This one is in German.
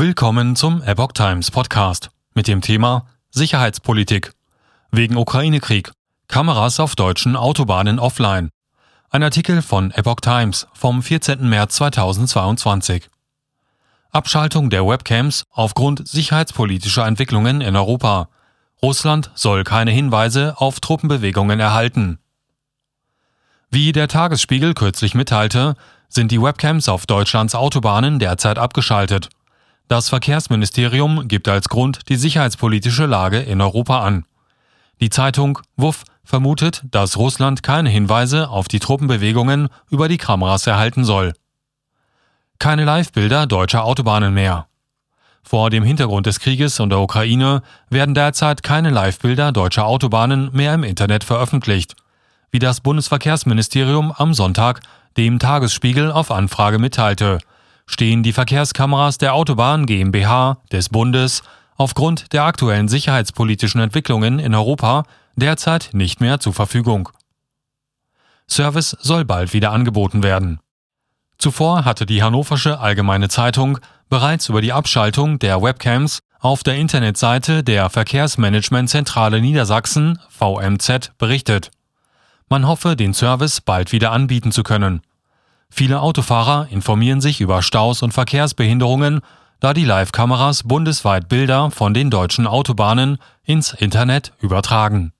Willkommen zum Epoch Times Podcast mit dem Thema Sicherheitspolitik. Wegen Ukraine-Krieg. Kameras auf deutschen Autobahnen offline. Ein Artikel von Epoch Times vom 14. März 2022. Abschaltung der Webcams aufgrund sicherheitspolitischer Entwicklungen in Europa. Russland soll keine Hinweise auf Truppenbewegungen erhalten. Wie der Tagesspiegel kürzlich mitteilte, sind die Webcams auf Deutschlands Autobahnen derzeit abgeschaltet. Das Verkehrsministerium gibt als Grund die sicherheitspolitische Lage in Europa an. Die Zeitung WUF vermutet, dass Russland keine Hinweise auf die Truppenbewegungen über die Kameras erhalten soll. Keine Live-Bilder deutscher Autobahnen mehr. Vor dem Hintergrund des Krieges und der Ukraine werden derzeit keine Live-Bilder deutscher Autobahnen mehr im Internet veröffentlicht, wie das Bundesverkehrsministerium am Sonntag dem Tagesspiegel auf Anfrage mitteilte stehen die Verkehrskameras der Autobahn GmbH des Bundes aufgrund der aktuellen sicherheitspolitischen Entwicklungen in Europa derzeit nicht mehr zur Verfügung. Service soll bald wieder angeboten werden. Zuvor hatte die Hannoversche Allgemeine Zeitung bereits über die Abschaltung der Webcams auf der Internetseite der Verkehrsmanagementzentrale Niedersachsen VMZ berichtet. Man hoffe, den Service bald wieder anbieten zu können. Viele Autofahrer informieren sich über Staus und Verkehrsbehinderungen, da die Live-Kameras bundesweit Bilder von den deutschen Autobahnen ins Internet übertragen